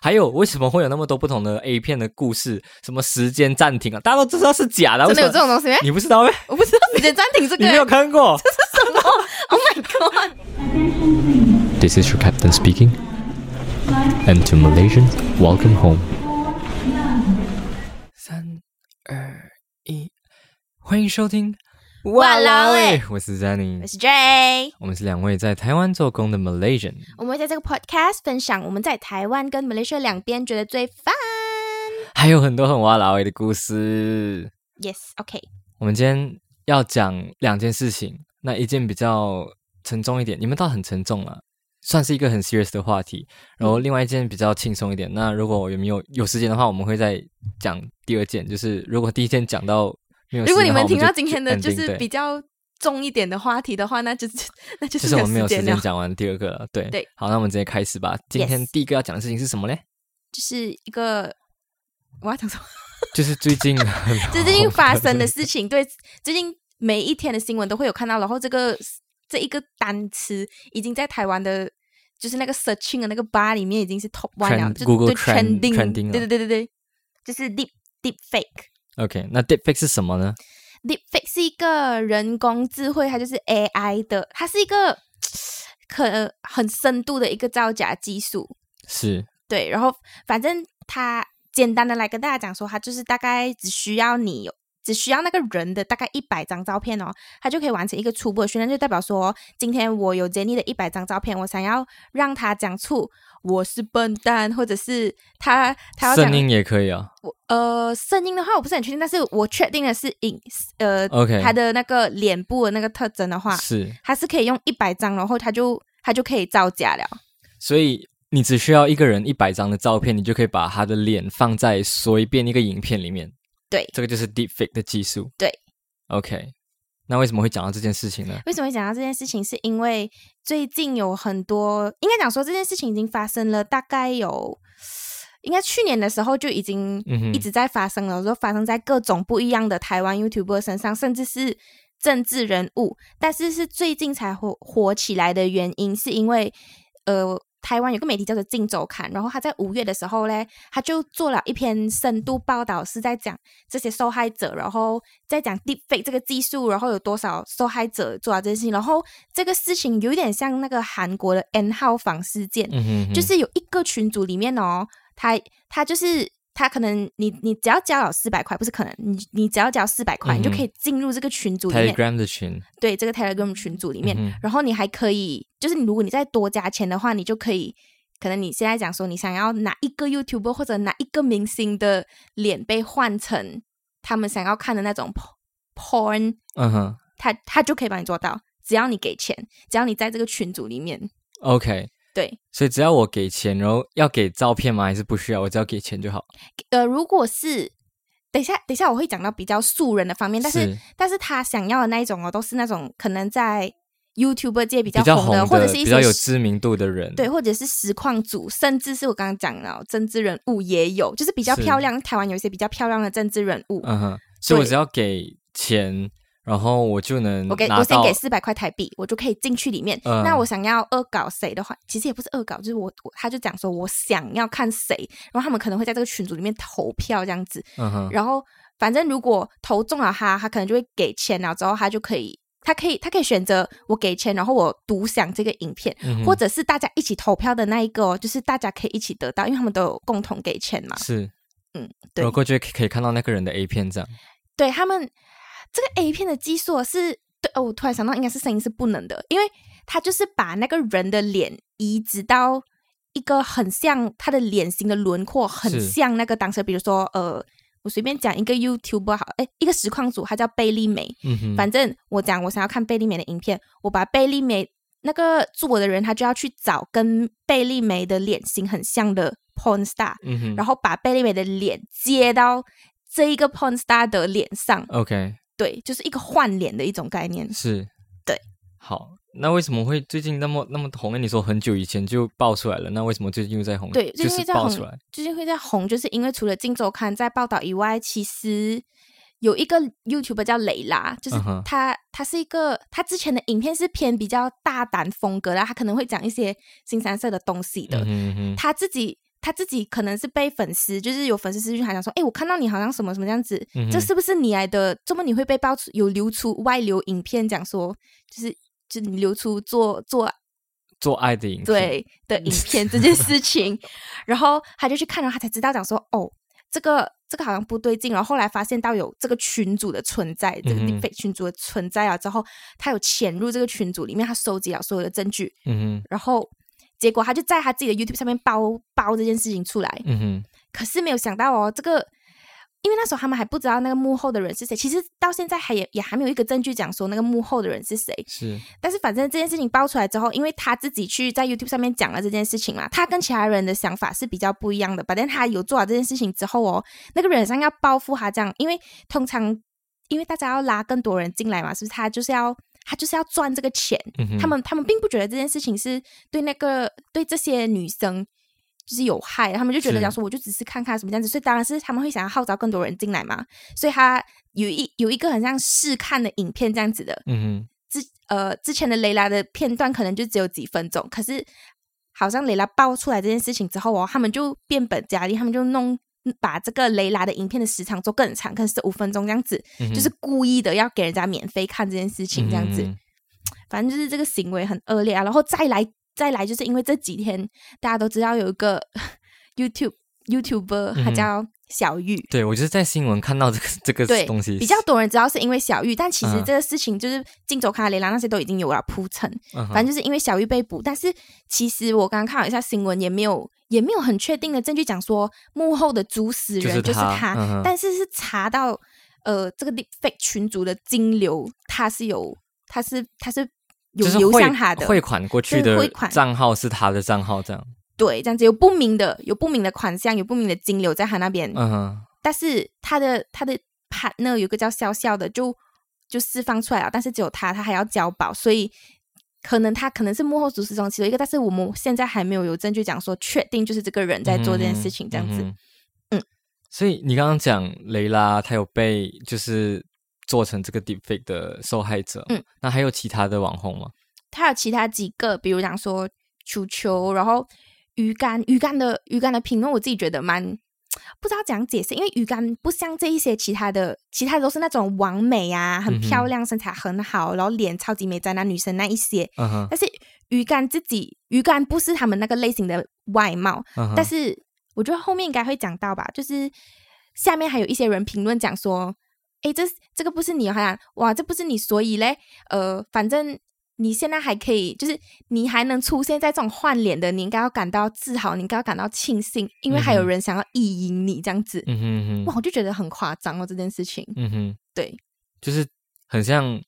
还有为什么会有那么多不同的 A 片的故事？什么时间暂停啊？大家都知道是假的，真的有为什么这种东西？你不知道咩？我不知道时间暂停这个你没有看过这是什么？Oh my god！？This is your captain speaking. And to Malaysians, welcome home. 三二一，欢迎收听。哇啦喂，我是 Zanny，我是 Jay，我们是两位在台湾做工的 Malaysian。我们会在这个 podcast 分享我们在台湾跟 Malaysia 两边觉得最 fun。还有很多很哇啦喂的故事。Yes，OK，、我们今天要讲两件事情，那一件比较沉重一点，你们倒很沉重啊，算是一个很 serious 的话题。然后另外一件比较轻松一点。那如果有没有有时间的话，我们会再讲第二件，就是如果第一件讲到如果你们听到今天的就是比较重一点的话题的话，那就是那就就是我们没有时时间讲完第二个了。对对，好，那我们直接开始吧。今天第一个要讲的事情是什么嘞？就是一个我要讲什么？就是最近最近发生的事情，对，最近每一天的新闻都会有看到，然后这个这一个单词已经在台湾的，就是那个 searching 的那个 bar 里面已经是 top one 了就 Google 对 trend- trending，trending 了对对对对对，就是 deep deep fake。OK，那 deepfake 是什么呢？Deepfake 是一个人工智慧，它就是 AI 的，它是一个 可很深度的一个造假技术。是对，然后反正它简单的来跟大家讲说，它就是大概只需要你有。只需要那个人的大概一百张照片哦，他就可以完成一个初步的训练，就代表说，今天我有 Jenny 的一百张照片，我想要让他讲出我是笨蛋，或者是他他要声音也可以啊。我呃，声音的话我不是很确定，但是我确定的是影呃 OK 他的那个脸部的那个特征的话，是，他是可以用一百张，然后他就他就可以造假了。所以你只需要一个人一百张的照片，你就可以把他的脸放在随便一个影片里面。对这个就是 deepfake 的技术。对，OK。那为什么会讲到这件事情呢？为什么会讲到这件事情？是因为最近有很多，应该讲说这件事情已经发生了，大概有。应该去年的时候就已经一直在发生了，说发生在各种不一样的台湾 YouTuber 身上，甚至是政治人物，但是是最近才火火起来的原因，是因为呃，台湾有个媒体叫做《镜周刊》，然后他在五月的时候嘞，他就做了一篇深度报道，是在讲这些受害者，然后在讲 deepfake 这个技术，然后有多少受害者做了这件事情，然后这个事情有一点像那个韩国的 N 号房事件，嗯哼哼，就是有一个群组里面哦，他他就是他可能你你只要交了四百块，不是可能你你只要交四百块，嗯你就可以进入这个群组里面，Telegram 的群。对这个 Telegram 群组里面，嗯然后你还可以，就是你如果你再多加钱的话，你就可以。可能你现在讲说你想要哪一个 YouTuber 或者哪一个明星的脸被换成他们想要看的那种 porn，嗯哼他他就可以帮你做到，只要你给钱，只要你在这个群组里面，，OK。对，所以只要我给钱，然后要给照片吗？还是不需要？我只要给钱就好。呃，如果是等一下，等一下我会讲到比较素人的方面，但是是但是他想要的那一种哦，都是那种可能在 YouTube 界比较红的，或者是一些比较有知名度的人。对，或者是实况组，甚至是我刚刚讲的哦政治人物也有，就是比较漂亮。台湾有一些比较漂亮的政治人物，嗯哼，所以我只要给钱，然后我就能我给我先给四百块台币，我就可以进去里面。嗯那我想要恶搞谁的话，其实也不是恶搞，就是我我他就讲说我想要看谁，然后他们可能会在这个群组里面投票这样子。嗯，然后反正如果投中了他，他可能就会给钱，然后之后他就可以，他可以他可以选择我给钱，然后我独享这个影片，嗯或者是大家一起投票的那一个、哦，就是大家可以一起得到，因为他们都有共同给钱嘛。是，嗯，对然后过去可以看到那个人的 A 片这样。对他们这个 A 片的技术是，对哦，我突然想到应该是声音是不能的，因为他就是把那个人的脸移植到一个很像他的脸型的轮廓，很像那个当时，比如说呃，我随便讲一个 YouTube 好，哎，一个实况组，他叫贝利美，反正我讲我想要看贝利美的影片，我把贝利美那个做的人，他就要去找跟贝利美的脸型很像的 porn star，、然后把贝利美的脸接到这一个 porn star 的脸上，OK 对，就是一个换脸的一种概念。是，对，好。那为什么会最近那么那么红？那你说很久以前就爆出来了，那为什么最近又在红？对，最就是近会在红爆出来。，最近会在红，就是因为除了《镜周刊》在报道以外，其实有一个 YouTube 叫蕾拉，就是他，他是一个，他之前的影片是偏比较大胆风格的，他可能会讲一些新三色的东西的。嗯哼嗯哼，他自己他自己可能是被粉丝，就是有粉丝私讯，还讲说，哎，我看到你好像什么什么这样子，这是不是你来的？怎么你会被爆出有流出外流影片，讲说就是就你流出做做做爱的影片，对。的影片这件事情，然后他就去看了，他才知道讲说，哦，这个这个好像不对劲，然后后来发现到有这个群主的存在，这个 fake 群主的存在啊，之后他有潜入这个群组里面，他收集了所有的证据，嗯哼，然后。结果他就在他自己的 YouTube 上面包包这件事情出来，嗯哼。可是没有想到哦，这个因为那时候他们还不知道那个幕后的人是谁，其实到现在还也也还没有一个证据讲说那个幕后的人是谁。是，但是反正这件事情爆出来之后，因为他自己去在 YouTube 上面讲了这件事情嘛，他跟其他人的想法是比较不一样的。反正他有做好这件事情之后哦，那个人像要报复他这样，因为通常因为大家要拉更多人进来嘛，是不是？他就是要。他就是要赚这个钱，他们他们并不觉得这件事情是对那个对这些女生就是有害，他们就觉得讲说我就只是看看什么样子，所以当然是他们会想要号召更多人进来嘛。所以他有一有一个很像试看的影片这样子的，嗯哼，之呃之前的雷拉的片段可能就只有几分钟，可是好像雷拉爆出来这件事情之后哦，他们就变本加厉，他们就弄。把这个雷拉的影片的时长做更长，可能是五分钟这样子，就是故意的要给人家免费看这件事情这样子。反正就是这个行为很恶劣啊，然后再来再来，就是因为这几天大家都知道有一个 YouTube YouTuber，他叫。小玉，对我就是在新闻看到这个这个东西，比较多人知道是因为小玉，但其实这个事情就是《金周刊》雷拉那些都已经有了铺陈，反正就是因为小玉被捕，但是其实我刚刚看了一下新闻，也没有也没有很确定的证据讲说幕后的主使人就是他，但是是查到呃这个 fake 群主的金流，他是有他是他是有流向他的汇款过去的汇款账号是他的账号这样。对，这样子有不明的，有不明的款项，有不明的金流在他那边。嗯哼。但是他的他的 partner 有个叫笑笑的，就就释放出来了。但是只有他，他还要交保，所以可能他可能是幕后主使中其中一个。但是我们现在还没有有证据讲说确定就是这个人在做这件事情，这样子。嗯。所以你刚刚讲雷拉，他有被就是做成这个 deepfake 的受害者。嗯。那还有其他的网红吗？他有其他几个，比如讲说球球，然后。鱼竿，鱼竿的鱼竿的评论，我自己觉得蛮 不知道怎样解释，因为鱼竿不像这一些其他的，其他都是那种完美啊，很漂亮，身材很好，然后脸超级美，在那女生那一些。但是鱼竿自己，鱼竿不是他们那个类型的外貌。但是我觉得后面应该会讲到吧，就是下面还有一些人评论讲说，哎，这这个不是你，好像哇，这不是你，所以嘞，呃，反正。你现在还可以，就是你还能出现在这种换脸的，你应该要感到自豪，你应该要感到庆幸，因为还有人想要意淫你这样子。嗯哼哼，哇，我就觉得很夸张哦，这件事情。嗯哼，对，就是很像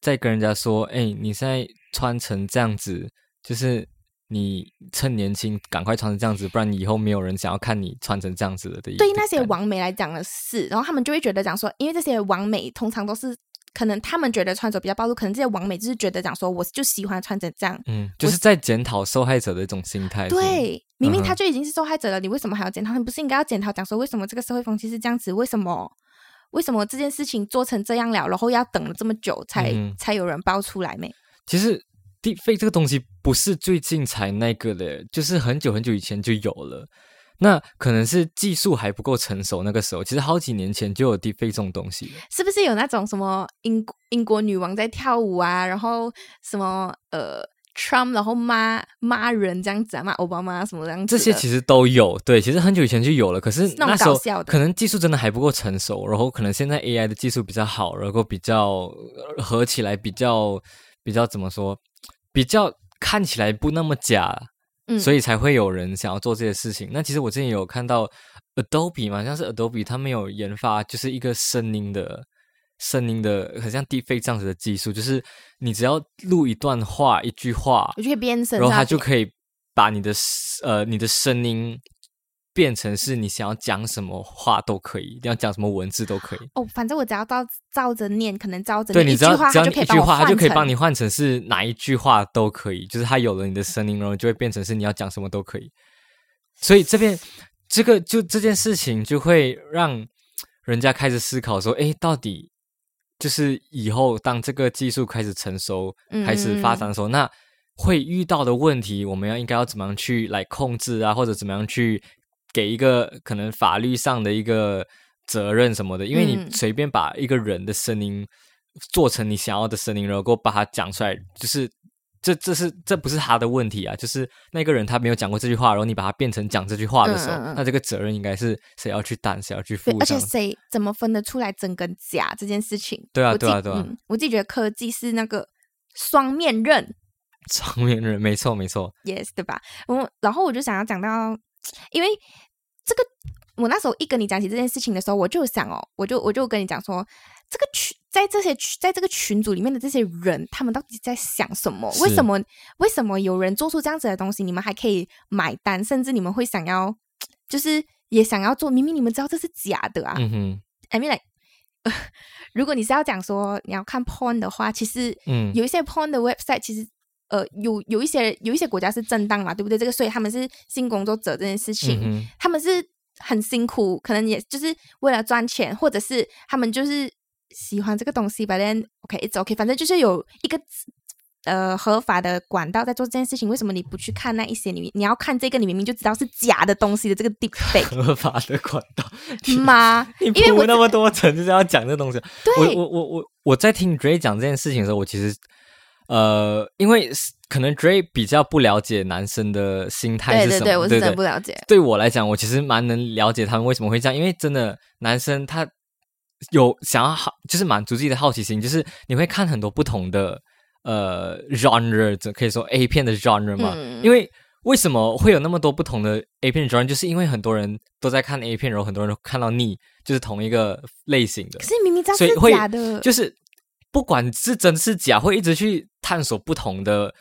在跟人家说，哎，你现在穿成这样子，就是你趁年轻赶快穿成这样子，不然你以后没有人想要看你穿成这样子的。对于那些王美来讲的是，然后他们就会觉得讲说，因为这些王美通常都是。可能他们觉得穿着比较暴露，可能这些网美就是觉得讲说，我就喜欢穿成这样，嗯，就是在检讨受害者的一种心态。对，明明他就已经是受害者了，你为什么还要检讨？你不是应该要检讨讲说，为什么这个社会风气是这样子？为什么？为什么这件事情做成这样了，然后要等了这么久才才有人爆出来没？其实地费这个东西不是最近才那个的，就是很久很久以前就有了。那可能是技术还不够成熟，那个时候其实好几年前就有 deepfake 这种东西了。是不是有那种什么英英国女王在跳舞啊，然后什么呃 Trump 然后骂骂人这样子啊，骂奥巴马什么这样子？这些其实都有，对，其实很久以前就有了。可是那时候可能技术真的还不够成熟，然后可能现在 AI 的技术比较好，然后比较合起来比较比较怎么说，比较看起来不那么假。所以才会有人想要做这些事情。那其实我之前有看到 Adobe 嘛，像是 Adobe，他们有研发就是一个声音的声音的，很像 Deepfake 这样子的技术，就是你只要录一段话、一句话，我就可以编声，然后它就可以把你的呃你的声音。变成是你想要讲什么话都可以，你要讲什么文字都可以。哦，反正我只要照照着念，可能照着对，你只要只要一句话，它就可以帮你换成是哪一句话都可以。就是它有了你的声音，然后就会变成是你要讲什么都可以。所以这边这个就这件事情就会让人家开始思考说：，哎，到底就是以后当这个技术开始成熟、开始发展的时候，那。会遇到的问题，我们要应该要怎么样去来控制啊，或者怎么样去给一个可能法律上的一个责任什么的，因为你嗯。随便把一个人的声音做成你想要的声音，然后给我把它讲出来，就是这这是这不是他的问题啊，就是那个人他没有讲过这句话，然后你把它变成讲这句话的时候，嗯嗯嗯。那这个责任应该是谁要去担，谁要去负，而且谁怎么分得出来真跟假这件事情？对啊对啊对啊。嗯，我自己觉得科技是那个双面刃。双面人，没错没错，，yes，对吧？我然后我就想要讲到，因为这个我那时候一跟你讲起这件事情的时候，我就想哦，我就我就跟你讲说，这个群在这些群在这个群组里面的这些人，他们到底在想什么？为什么为什么有人做出这样子的东西，你们还可以买单，甚至你们会想要，就是也想要做，明明你们知道这是假的啊，嗯哼，I mean like，如果你是要讲说你要看 porn 的话，其实嗯。有一些 porn 的 website 其实呃有有一些有一些国家是正当嘛，对不对？这个所以他们是性工作者这件事情，嗯，他们是很辛苦，可能也就是为了赚钱，或者是他们就是喜欢这个东西，but then OK it's OK，反正就是有一个。呃，合法的管道在做这件事情，为什么你不去看那一些？你你要看这个，你明明就知道是假的东西的这个 deep fake 合法的管道，吗？你因为我铺那么多层就是要讲这东西。我对我我我我在听 Dre 讲这件事情的时候，我其实呃，因为可能 Dre 比较不了解男生的心态是什么，对对对，我真的不了解。对我来讲，我其实蛮能了解他们为什么会这样，因为真的男生他有想要好，就是满足自己的好奇心，就是你会看很多不同的呃 genre，这可以说 A 片的 genre 嘛，嗯因为。为什么会有那么多不同的 A 片 genre？就是因为很多人都在看 A 片，然后很多人都看到腻，就是同一个类型的可。是明明知道是假的，就是不管是真是假，会一直去探索不同的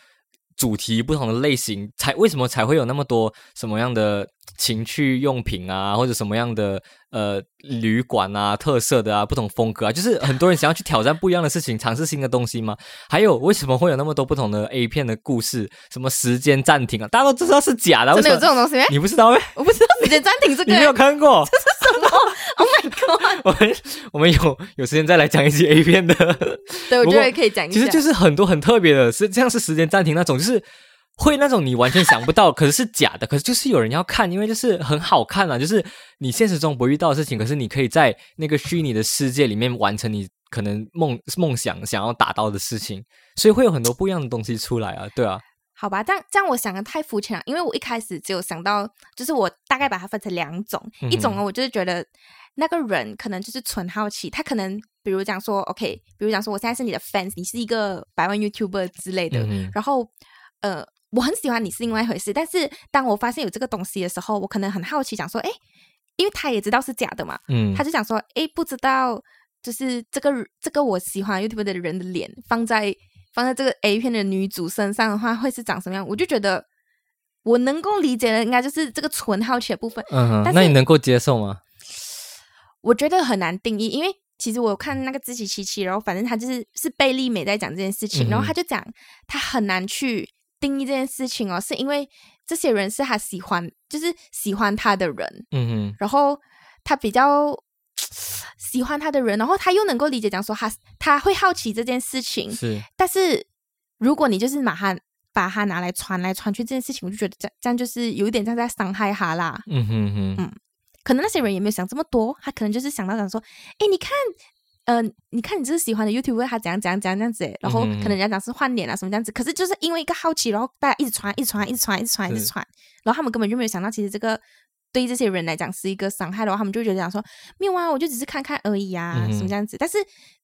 主题、不同的类型，才为什么才会有那么多什么样的情趣用品啊，或者什么样的呃旅馆啊、特色的啊、不同风格啊，就是很多人想要去挑战不一样的事情，尝试新的东西吗？还有为什么会有那么多不同的 A 片的故事？什么时间暂停啊，大家都知道是假的啊，真的有这种东西吗？你不知道咩？我不知道时间暂停这个你没有看过？这是什么，Oh my god！我们我们有有时间再来讲一集 A 片的。对，我觉得可以讲一下。其实就是很多很特别的，是像是时间暂停那种，就是会那种你完全想不到，可是是假的，可是就是有人要看，因为就是很好看啊，就是你现实中不遇到的事情，可是你可以在那个虚拟的世界里面完成你可能梦梦想想要达到的事情，所以会有很多不一样的东西出来啊，对啊，好吧，这样这样我想的太肤浅了，因为我一开始只有想到，就是我大概把它分成两种，嗯一种呢，我就是觉得那个人可能就是纯好奇，他可能比如讲说，OK，比如讲说我现在是你的 fans，你是一个百万 YouTuber 之类的，嗯。然后呃，我很喜欢你是另外一回事，但是当我发现有这个东西的时候，我可能很好奇，想说，哎，因为他也知道是假的嘛，嗯他就想说，哎，不知道就是这个这个我喜欢 YouTube 的人的脸放在放在这个 A 片的女主身上的话，会是长什么样？我就觉得我能够理解的，应该就是这个纯好奇的部分。嗯哼但，那你能够接受吗？我觉得很难定义，因为其实我看那个自欺欺欺，然后反正他就是是贝利美在讲这件事情，嗯然后他就讲他很难去定义这件事情哦，是因为这些人是他喜欢，就是喜欢他的人，嗯哼，然后他比较 喜欢他的人，然后他又能够理解讲说他他会好奇这件事情，是，但是如果你就是把他把他拿来传来传去这件事情，我就觉得这样这样就是有一点像在伤害他啦。嗯哼哼，可能那些人也没有想这么多，他可能就是想到想说，哎，你看。呃，你看你这是喜欢的 YouTube，他怎样怎样怎样这样子，然后可能人家讲是换脸啊什么这样子，可是就是因为一个好奇，然后大家一直传，一直传，一直传，一直传，一直传，然后他们根本就没有想到，其实这个对这些人来讲是一个伤害的话，他们就会觉得讲说没有啊，我就只是看看而已啊，嗯什么这样子。但是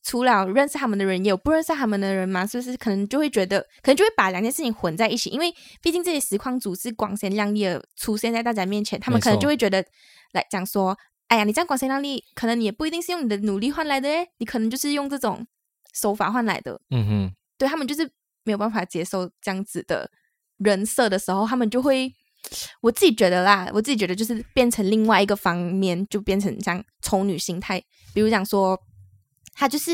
除了认识他们的人，也有不认识他们的人嘛，是不是？可能就会觉得，可能就会把两件事情混在一起，因为毕竟这些实况组是光鲜亮丽的出现在大家面前，他们可能就会觉得来讲说，哎呀，你这样光鲜亮丽，可能你也不一定是用你的努力换来的诶，你可能就是用这种手法换来的。嗯哼，对他们就是没有办法接受这样子的人设的时候，他们就会，我自己觉得啦，我自己觉得就是变成另外一个方面，就变成像丑女心态，比如讲说，他就是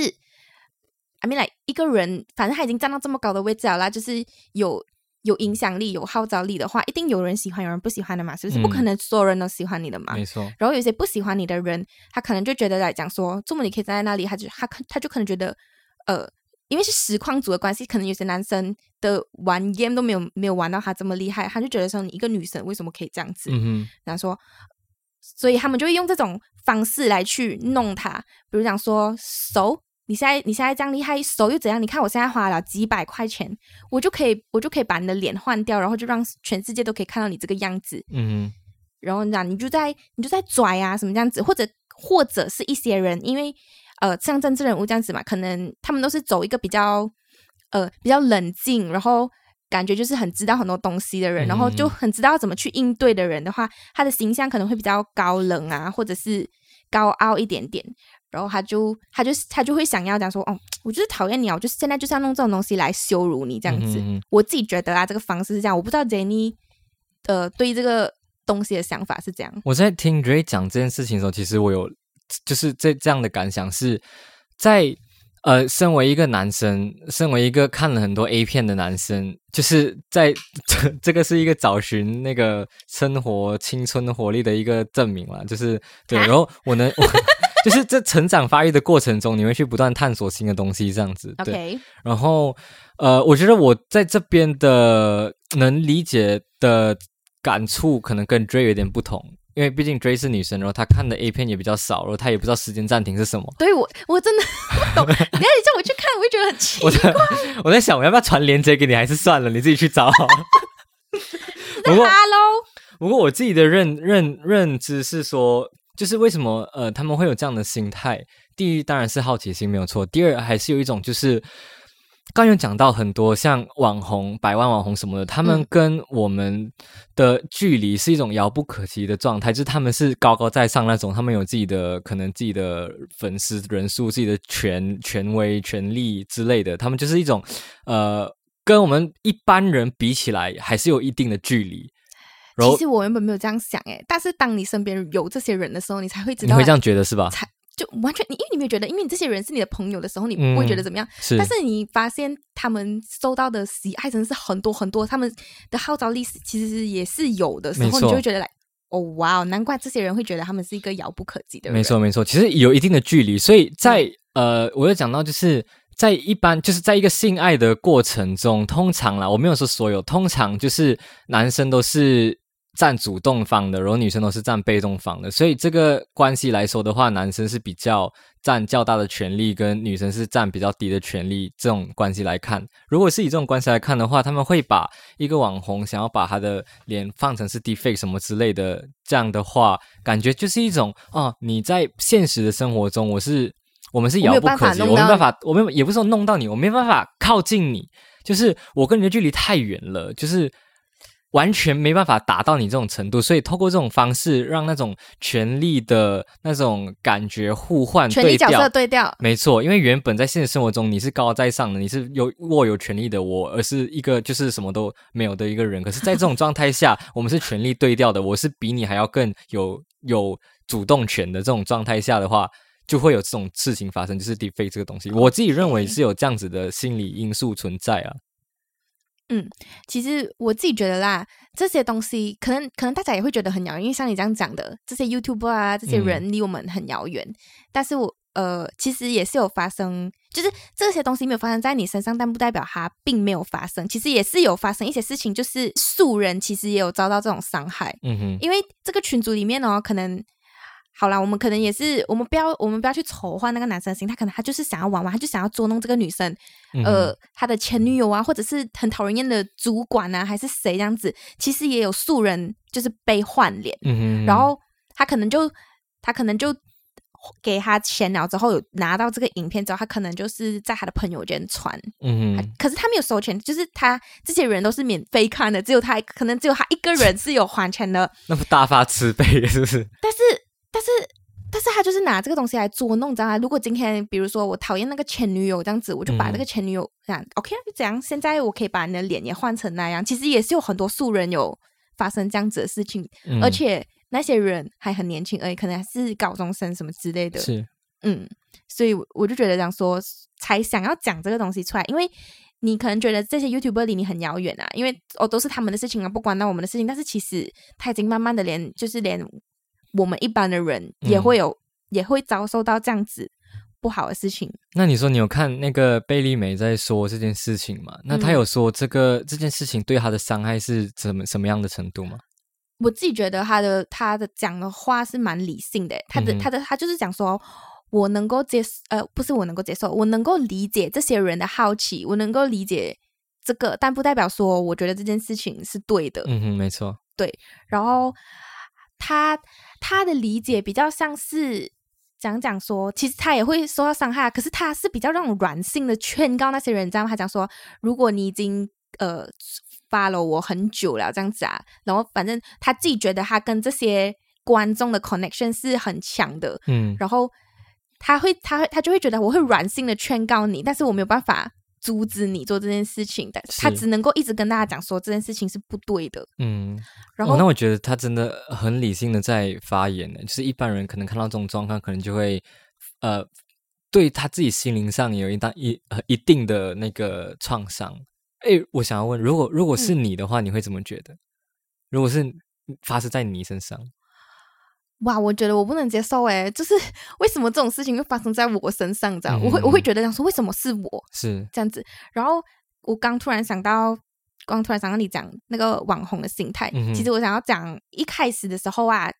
，I mean like 一个人，反正他已经站到这么高的位置了啦，就是有。有影响力、有号召力的话，一定有人喜欢，有人不喜欢的嘛，是不是？嗯不可能所有人都喜欢你的嘛。没错，然后有些不喜欢你的人，他可能就觉得来讲说，这么你可以站在那里，他就他可他就可能觉得，呃，因为是实况组的关系，可能有些男生的玩 game 都没有没有玩到他这么厉害，他就觉得说你一个女生为什么可以这样子？嗯哼，然后说，所以他们就会用这种方式来去弄他，比如讲说手，你现在你现在这样厉害，手又怎样？你看我现在花了几百块钱，我就可以我就可以把你的脸换掉，然后就让全世界都可以看到你这个样子。嗯然后呢，你就在你就在拽啊什么这样子，或者或者是一些人，因为呃像政治人物这样子嘛，可能他们都是走一个比较呃比较冷静，然后感觉就是很知道很多东西的人，然后就嗯很知道怎么去应对的人的话，他的形象可能会比较高冷啊，或者是高傲一点点。然后他就他就他就会想要讲说，哦，我就是讨厌你啊，我就是现在就是要弄这种东西来羞辱你这样子。嗯哼嗯我自己觉得啊，这个方式是这样，我不知道 Jenny 呃对这个东西的想法是这样。我在听 Ray 讲这件事情的时候，其实我有就是这这样的感想是在呃，身为一个男生，身为一个看了很多 A 片的男生，就是在这 这个是一个找寻那个生活青春活力的一个证明了，就是对，啊然后我能。我就是在成长发育的过程中，你会去不断探索新的东西，这样子。对然后，呃，我觉得我在这边的能理解的感触，可能跟 Dray 有点不同，因为毕竟 Dray 是女生，然后她看的 A 片也比较少，然后她也不知道时间暂停是什么。对我我真的 不懂，等一下你叫我去看，我就觉得很奇我在 我在想，我要不要传链接给你，还是算了，你自己去找。不过，Hello，不过我自己的认认认知是说，就是为什么呃他们会有这样的心态？第一当然是好奇心没有错，第二还是有一种就是。刚有讲到很多像网红、百万网红什么的，他们嗯跟我们的距离是一种遥不可及的状态，就是他们是高高在上那种，他们有自己的可能自己的粉丝人数、自己的权权威、权力之类的，他们就是一种呃，跟我们一般人比起来，还是有一定的距离。其实我原本没有这样想诶，但是当你身边有这些人的时候，你才会知道，你会这样觉得是吧？才就完全你，因为你没有觉得，因为你这些人是你的朋友的时候，你不会觉得怎么样。是，但是你发现他们受到的喜爱真的是很多很多，他们的号召力是其实也是有的时候，你就会觉得来，哦哇哦，难怪这些人会觉得他们是一个遥不可及的人。没错，没错，其实有一定的距离，所以在、呃，我有讲到就是。在一般就是在一个性爱的过程中，通常啦，我没有说所有，通常就是男生都是占主动方的，然后女生都是占被动方的，所以这个关系来说的话，男生是比较占较大的权利，跟女生是占比较低的权利。这种关系来看，如果是以这种关系来看的话，他们会把一个网红想要把他的脸放成是 deepfake 什么之类的，这样的话，感觉就是一种哦，你在现实的生活中，我是我们是遥不可及，我没办法，我们也不是说弄到你，我没办法靠近你，就是我跟你的距离太远了，就是完全没办法达到你这种程度，所以透过这种方式，让那种权力的那种感觉互换对权力角色调。对调，没错，因为原本在现实生活中你是高高在上的，你是有握有权力的我，而是一个就是什么都没有的一个人。可是，在这种状态下，我们是权力对调的，我是比你还要更有有主动权的这种状态下的话，就会有这种事情发生，就是 defeat 这个东西。我自己认为是有这样子的心理因素存在啊。其实我自己觉得啦，这些东西可能可能大家也会觉得很遥远，因为像你这样讲的，这些 YouTuber 啊，这些嗯人离我们很遥远。但是我呃，其实也是有发生，就是这些东西没有发生在你身上，但不代表它并没有发生。其实也是有发生一些事情，就是素人其实也有遭到这种伤害。嗯哼，因为这个群组里面哦，可能好啦，我们可能也是，我们不要，我们不要去丑化那个男生的心，他可能他就是想要玩玩，他就想要捉弄这个女生，嗯呃，他的前女友啊，或者是很讨人厌的主管啊，还是谁这样子，其实也有素人就是被换脸，嗯，然后他可能就他可能就给他钱了之后，有拿到这个影片之后，他可能就是在他的朋友圈传，嗯哼，可是他没有收钱，就是他这些人都是免费看的，只有他可能只有他一个人是有还钱的，那么大发慈悲是不是？但是，但是，但是他就是拿这个东西来捉弄，你知道吗？如果今天，比如说我讨厌那个前女友这样子，我就把嗯那个前女友这样、OK 啊，就这样。现在我可以把你的脸也换成那样，其实也是有很多素人有发生这样子的事情，嗯而且那些人还很年轻而已，可能还是高中生什么之类的。是，嗯，所以我我就觉得这样说，才想要讲这个东西出来，因为你可能觉得这些 YouTuber 离你很遥远啊，因为哦都是他们的事情啊，不关到我们的事情。但是其实他已经慢慢的连就是连我们一般的人也嗯会有、也会遭受到这样子不好的事情。那你说你有看那个贝利美在说这件事情吗？那他嗯有说这个这件事情对他的伤害是怎么什么样的程度吗？我自己觉得他的他的讲的话是蛮理性的，他的、嗯他的他就是讲说，我能够接呃不是我能够接受，我能够理解这些人的好奇，我能够理解这个，但不代表说我觉得这件事情是对的。嗯哼，没错，对然后他他的理解比较像是讲讲说，其实他也会受到伤害啊，可是他是比较那种软性的劝告那些人，这样他讲说，如果你已经呃 follow 我很久了这样子啊，然后反正他自己觉得他跟这些观众的 connection 是很强的，嗯然后他会他会他就会觉得我会软性的劝告你，但是我没有办法。阻止你做这件事情，但他只能够一直跟大家讲说这件事情是不对的。嗯。然后，哦，那我觉得他真的很理性的在发言呢，就是一般人可能看到这种状况，可能就会呃，对他自己心灵上有一大一呃一定的那个创伤。哎，我想要问，如果如果是嗯你的话，你会怎么觉得？如果是发生在你身上，哇，我觉得我不能接受诶，就是 为什么这种事情会发生在我身上？这样，我会我会嗯觉得想说，为什么是我是这样子？然后我刚突然想到，刚突然想到你讲那个网红的心态，嗯其实我想要讲一开始的时候啊。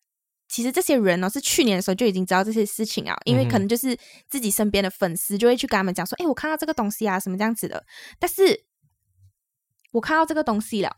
其实这些人呢、是去年的时候就已经知道这些事情啊，因为可能就是自己身边的粉丝就会去跟他们讲说，哎，我看到这个东西啊，什么这样子的。但是我看到这个东西了，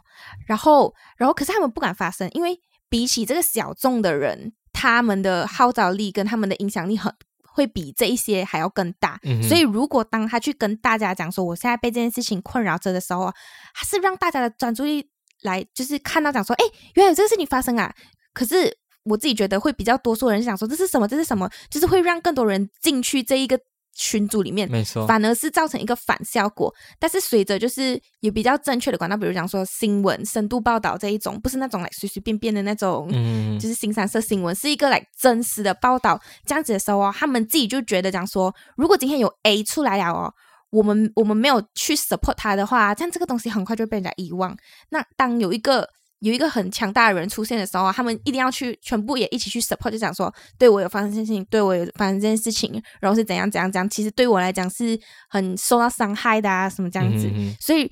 然后，然后可是他们不敢发声，因为比起这个小众的人，他们的号召力跟他们的影响力很会比这一些还要更大。嗯所以，如果当他去跟大家讲说我现在被这件事情困扰着的时候啊，他是让大家的专注力来，就是看到讲说，哎，原来有这个事情发生啊。可是我自己觉得会比较多数人想说这是什么，这是什么，就是会让更多人进去这一个群组里面，没错，反而是造成一个反效果。但是随着就是有比较正确的管道，比如讲说新闻、深度报道这一种，不是那种来随随便便的那种，嗯，就是新三色新闻，是一个来真实的报道。这样子的时候哦，他们自己就觉得讲说，如果今天有 A 出来了哦。我们我们没有去 support 他的话，这样这个东西很快就被人家遗忘。那当有一个有一个很强大的人出现的时候啊，他们一定要去全部也一起去 support，就讲说，对我有发生这件事情，对我有发生这件事情，然后是怎样怎样怎样，其实对我来讲是很受到伤害的啊，什么这样子。所以，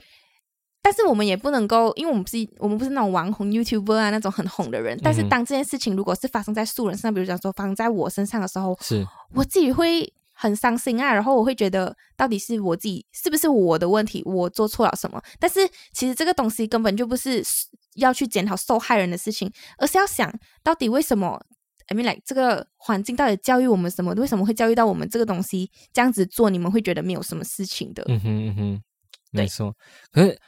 但是我们也不能够，因为我们不是我们不是那种网红 YouTuber 啊那种很红的人。但是当这件事情如果是发生在素人身上，比如讲说发生在我身上的时候，是我自己会很伤心啊，然后我会觉得到底是我自己是不是我的问题，我做错了什么？但是其实这个东西根本就不是要去检讨受害人的事情，而是要想到底为什么。I mean, like 这个环境到底教育我们什么？为什么会教育到我们这个东西这样子做？你们会觉得没有什么事情的？嗯哼嗯哼，没错。可是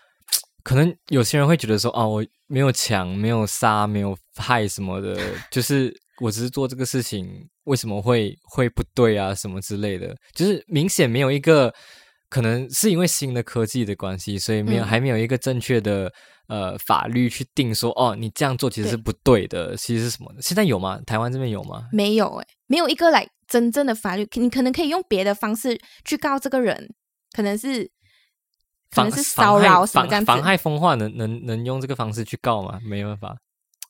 可能有些人会觉得说，哦，我没有抢，没有杀，没有害什么的，就是我只是做这个事情，为什么会会不对啊，什么之类的，就是明显没有一个。可能是因为新的科技的关系，所以没有、嗯还没有一个正确的呃法律去定说哦，你这样做其实是不对的。其实是什么？现在有吗？台湾这边有吗？没有诶、没有一个来真正的法律，你可能可以用别的方式去告这个人，可能是可能是骚扰什么这样子，妨害风化能能能用这个方式去告吗？没办法。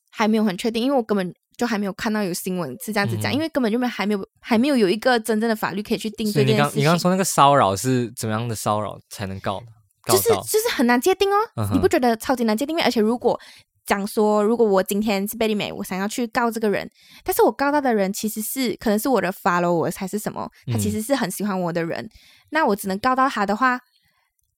还没有很确定，因为我根本就还没有看到有新闻是这样子讲，嗯因为根本就没还没有还没有有一个真正的法律可以去定这件事情。你刚刚说那个骚扰是怎么样的骚扰才能告？告就是就是很难界定哦，嗯你不觉得超级难界定吗？而且如果讲说，如果我今天是贝利美，我想要去告这个人，但是我告到的人其实是可能是我的 followers 还是什么，他其嗯实是很喜欢我的人，那我只能告到他的话。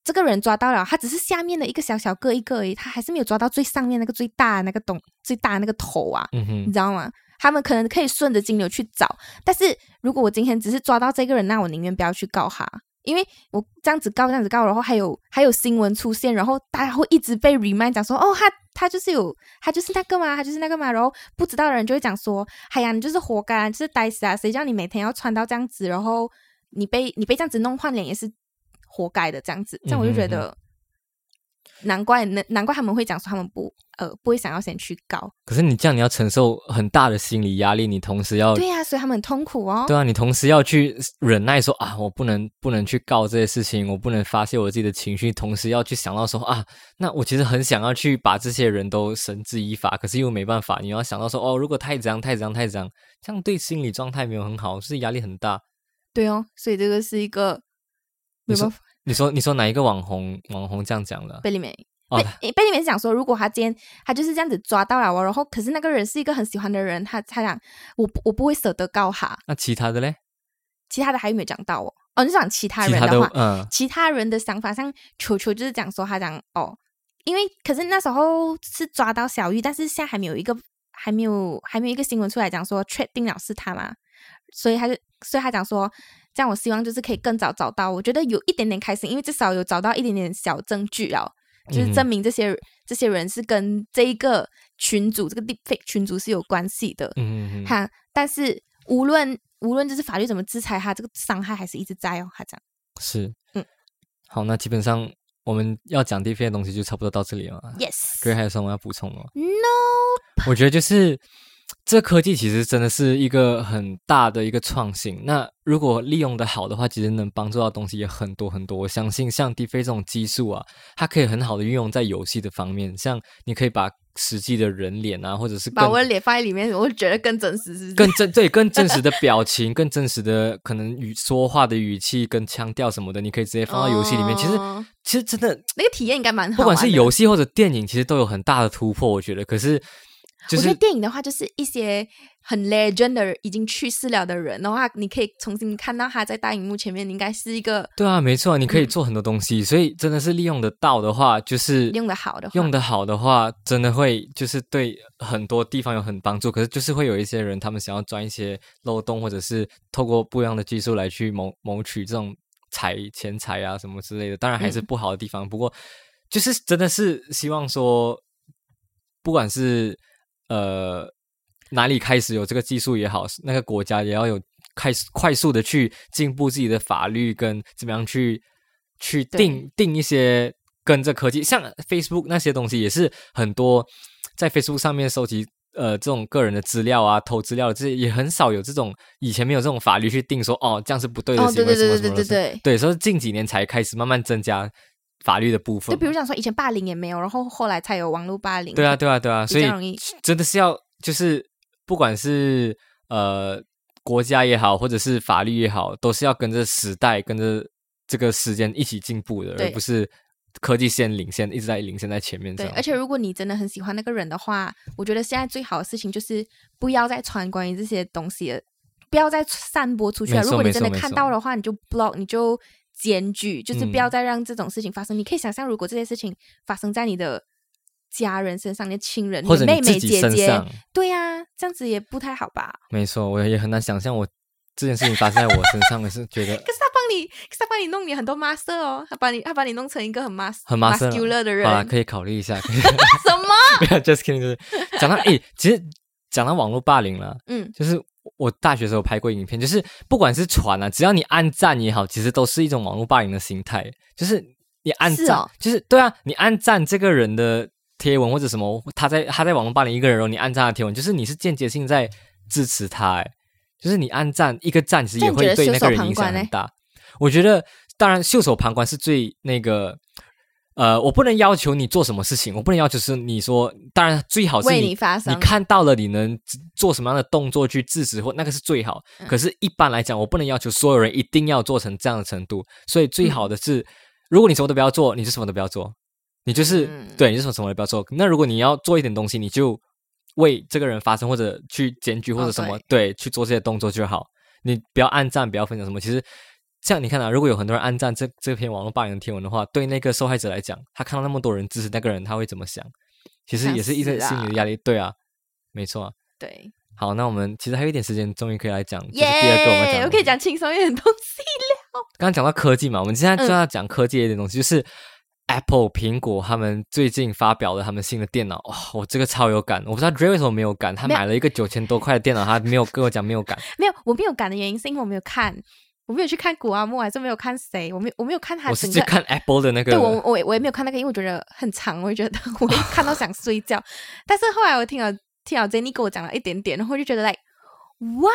这个人抓到了，他只是下面的一个小小个一个而已，他还是没有抓到最上面那个最大的那个东最大的那个头啊。嗯你，知道吗？他们可能可以顺着金流去找，但是如果我今天只是抓到这个人，那我宁愿不要去告他，因为我这样子告，这样子告，然后还有还有新闻出现，然后大家会一直被 remind 讲说，哦，他他就是有，他就是那个嘛，他就是那个嘛，然后不知道的人就会讲说，哎呀，你就是活该啊，就是呆死啊，谁叫你每天要穿到这样子，然后你被你被这样子弄换脸也是活该的，这样子，这样我就觉得。难怪，难难怪他们会讲说他们不呃不会想要先去告，可是你这样你要承受很大的心理压力，你同时要对呀、所以他们很痛苦哦。对啊，你同时要去忍耐说啊，我不能不能去告这些事情，我不能发泄我自己的情绪，同时要去想到说啊，那我其实很想要去把这些人都绳之以法，可是又没办法。你要想到说哦，如果太这样太这样太这样，这样对心理状态没有很好，是压力很大。对哦，所以这个是一个没办法，你说你说哪一个网红网红这样讲的啊？贝利美哦贝贝里面是讲说，如果他今天他就是这样子抓到了我，然后可是那个人是一个很喜欢的人，他他讲我不我不会舍得告他。那其他的嘞？其他的还有没有讲到哦？哦，你是讲其他人的话，嗯其他人的想法，像球球就是讲说他讲哦，因为可是那时候是抓到小玉，但是现在还没有一个还没有还没有一个新闻出来讲说确定了是他嘛，所以他就所以他讲说，这样我希望就是可以更早找到，我觉得有一点点开心，因为至少有找到一点点小证据了，就是证明这些、这些人是跟这一个群组这个 deepfake 群组是有关系的，嗯嗯嗯，哈，但是无论无论就是法律怎么制裁他，这个伤害还是一直在哦。他讲，是，嗯，好，那基本上我们要讲 deepfake 的东西就差不多到这里了。Yes，各位还有什么要补充的吗？No，我觉得就是这科技其实真的是一个很大的一个创新。那如果利用的好的话，其实能帮助到的东西也很多很多。我相信像 d 飞这种技术啊，它可以很好的运用在游戏的方面，像你可以把实际的人脸啊，或者是把我的脸放在里面，我会觉得更真实，是是？更真对更真实的表 情，更真实的可能语说话的语气跟腔调什么的，你可以直接放到游戏里面。其实哦其实真的那个体验应该蛮好不管是游戏或者电影，其实都有很大的突破，我觉得。可是就是我觉得电影的话，就是一些很 legend 的人已经去世了的人的话，你可以重新看到他在大荧幕前面，你应该是一个对啊，没错，你可以嗯做很多东西，所以真的是利用得到的话，就是用得好的话用得好的话，真的会就是对很多地方有很帮助。可是就是会有一些人，他们想要钻一些漏洞，或者是透过不一样的技术来去谋谋取这种财钱财啊什么之类的，当然还是嗯不好的地方。不过就是真的是希望说，不管是呃哪里开始有这个技术也好，那个国家也要有开始快速的去进步自己的法律跟怎么样去去定定一些跟这科技，像 Facebook 那些东西也是很多在 Facebook 上面收集。呃，这种个人的资料啊，偷资料这也很少有这种以前没有这种法律去定说哦，这样是不对的哦，行为，什么什么的对对对对。对，所以近几年才开始慢慢增加法律的部分。就比如讲说，以前霸凌也没有，然后后来才有网络霸凌。对啊，对啊，对啊，所以真的是要就是不管是呃国家也好，或者是法律也好，都是要跟着时代、跟着这个时间一起进步的，而不是科技先领先，一直在领先在前面对，而且如果你真的很喜欢那个人的话，我觉得现在最好的事情就是不要再传关于这些东西了，不要再散播出去了。如果你真的看到的话，你就 block，你就检举，就是不要嗯再让这种事情发生。你可以想象，如果这些事情发生在你的家人身上，你的亲人、或者妹妹、姐姐，对呀、这样子也不太好吧？没错，我也很难想象我这件事情发生在我身上，我是觉得可是他帮你，可是他帮你弄你很多 master 哦，他把你，他把你弄成一个很 mas 很麻烦 muscular 的人，可以考虑一下。什么？just kidding，就是讲到诶，其实讲到网络霸凌了。嗯，就是我大学时候拍过影片，就是不管是传啊，只要你按赞也好，其实都是一种网络霸凌的心态。就是你按赞，是哦就是对啊，你按赞这个人的贴文或者什么，他在他在网络霸凌一个人，然后你按赞他的贴文，就是你是间接性在支持他，哎，就是你按赞一个赞，其实也会对那个人影响很大。我觉得，当然袖手旁观是最那个。呃，我不能要求你做什么事情，我不能要求是你说，当然最好是为你你发声你看到了，你能做什么样的动作去制止，或那个是最好。嗯可是，一般来讲，我不能要求所有人一定要做成这样的程度。所以，最嗯好的是，如果你什么都不要做，你就什么都不要做，你就是、嗯对，你就什么什么都不要做。那如果你要做一点东西，你就为这个人发声，或者去检举，或者哦什么，对，去做这些动作就好。你不要按赞，不要分享什么。其实，像你看啊，如果有很多人按赞这这篇网络霸凌的贴文的话，对那个受害者来讲，他看到那么多人支持那个人，他会怎么想？其实也是一个死啊心理的压力。对啊，没错啊。对，好，那我们其实还有一点时间，终于可以来讲，就是第二个我们讲我可以讲轻松一点东西了。刚刚讲到科技嘛，我们现在就嗯要讲科技的一点东西，就是 Apple 苹果他们最近发表了他们新的电脑，哇、我这个超有感，我不知道 Dre 为什么没有感，他买了一个九千多块的电脑，他没有跟我讲没有感，没有，我没有感的原因是因为我没有看，我没有去看古阿莫，还是没有看谁，我没有我没有看他整个。我是去看 Apple 的那个，对我我我也没有看那个，因为我觉得很长，我就觉得我会 看到想睡觉。但是后来我听了听了 Jenny 跟我讲了一点点，然后我就觉得 like what，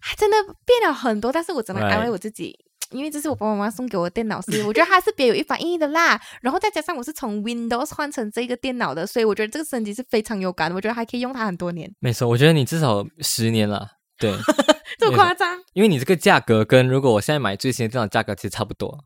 还真的变了很多。但是我只能安慰我自己。因为这是我爸爸妈妈送给我的电脑，所以我觉得它是别有一番意义的啦。然后再加上我是从 Windows 换成这个电脑的，所以我觉得这个升级是非常有感的。我觉得还可以用它很多年，没错，我觉得你至少十年了，对，这么夸张？因为你这个价格跟如果我现在买最新的电脑价格其实差不多，